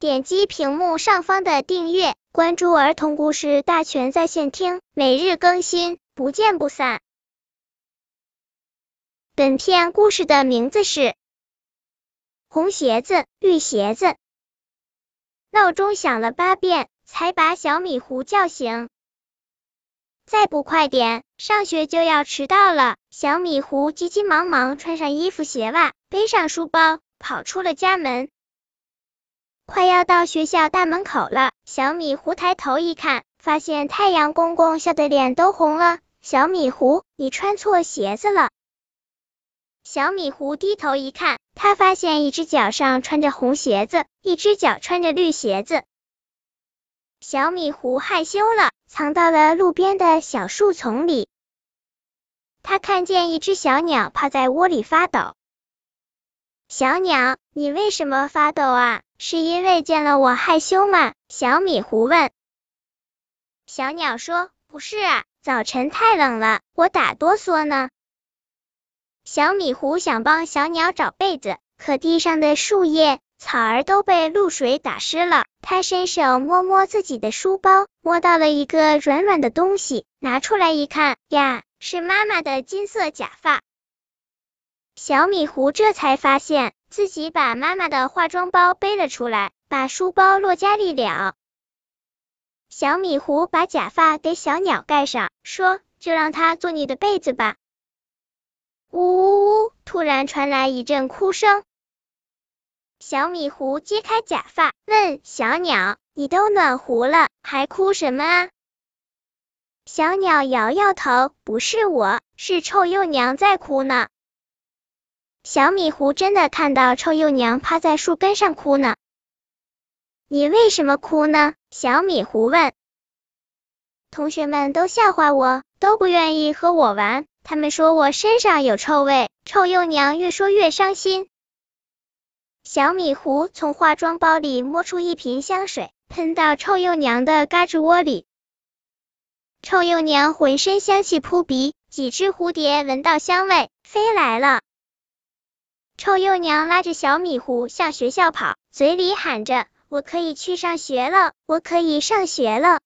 点击屏幕上方的订阅，关注儿童故事大全在线听，每日更新，不见不散。本片故事的名字是《红鞋子，绿鞋子》。闹钟响了八遍，才把小米糊叫醒。再不快点，上学就要迟到了。小米糊急急忙忙穿上衣服鞋袜，背上书包，跑出了家门。快要到学校大门口了，小米糊抬头一看，发现太阳公公笑得脸都红了。小米糊，你穿错鞋子了。小米糊低头一看，他发现一只脚上穿着红鞋子，一只脚穿着绿鞋子。小米糊害羞了，藏到了路边的小树丛里。他看见一只小鸟趴在窝里发抖。小鸟，你为什么发抖啊？是因为见了我害羞吗？小米糊问。小鸟说：“不是啊，早晨太冷了，我打哆嗦呢。”小米糊想帮小鸟找被子，可地上的树叶。草儿都被露水打湿了，他伸手摸摸自己的书包，摸到了一个软软的东西，拿出来一看，呀，是妈妈的金色假发。小米糊这才发现自己把妈妈的化妆包背了出来，把书包落家里了。小米糊把假发给小鸟盖上，说：“就让它做你的被子吧。”呜呜呜！突然传来一阵哭声。小米糊揭开假发，问小鸟：“你都暖和了，还哭什么啊？”小鸟摇摇头：“不是我，是臭鼬娘在哭呢。”小米糊真的看到臭鼬娘趴在树根上哭呢。你为什么哭呢？小米糊问。同学们都笑话我，都不愿意和我玩，他们说我身上有臭味。臭鼬娘越说越伤心。小米糊从化妆包里摸出一瓶香水，喷到臭鼬娘的嘎吱窝里。臭鼬娘浑身香气扑鼻，几只蝴蝶闻到香味，飞来了。臭幼娘拉着小米糊向学校跑，嘴里喊着：“我可以去上学了，我可以上学了。”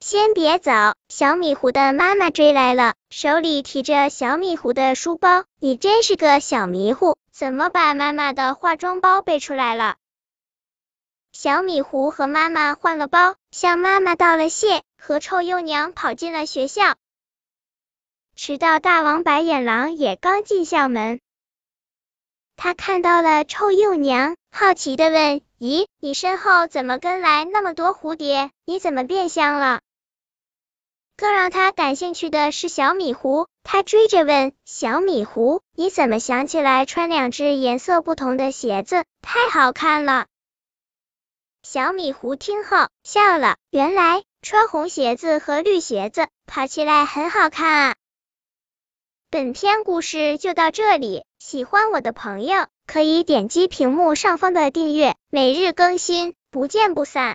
先别走，小米糊的妈妈追来了，手里提着小米糊的书包。你真是个小迷糊。怎么把妈妈的化妆包背出来了？小米糊和妈妈换了包，向妈妈道了谢，和臭幼娘跑进了学校。迟到大王白眼狼也刚进校门，他看到了臭鼬娘，好奇的问：“咦，你身后怎么跟来那么多蝴蝶？你怎么变香了？”更让他感兴趣的是小米狐，他追着问小米狐：“你怎么想起来穿两只颜色不同的鞋子？太好看了！”小米狐听后笑了，原来穿红鞋子和绿鞋子跑起来很好看啊！本篇故事就到这里，喜欢我的朋友可以点击屏幕上方的订阅，每日更新，不见不散。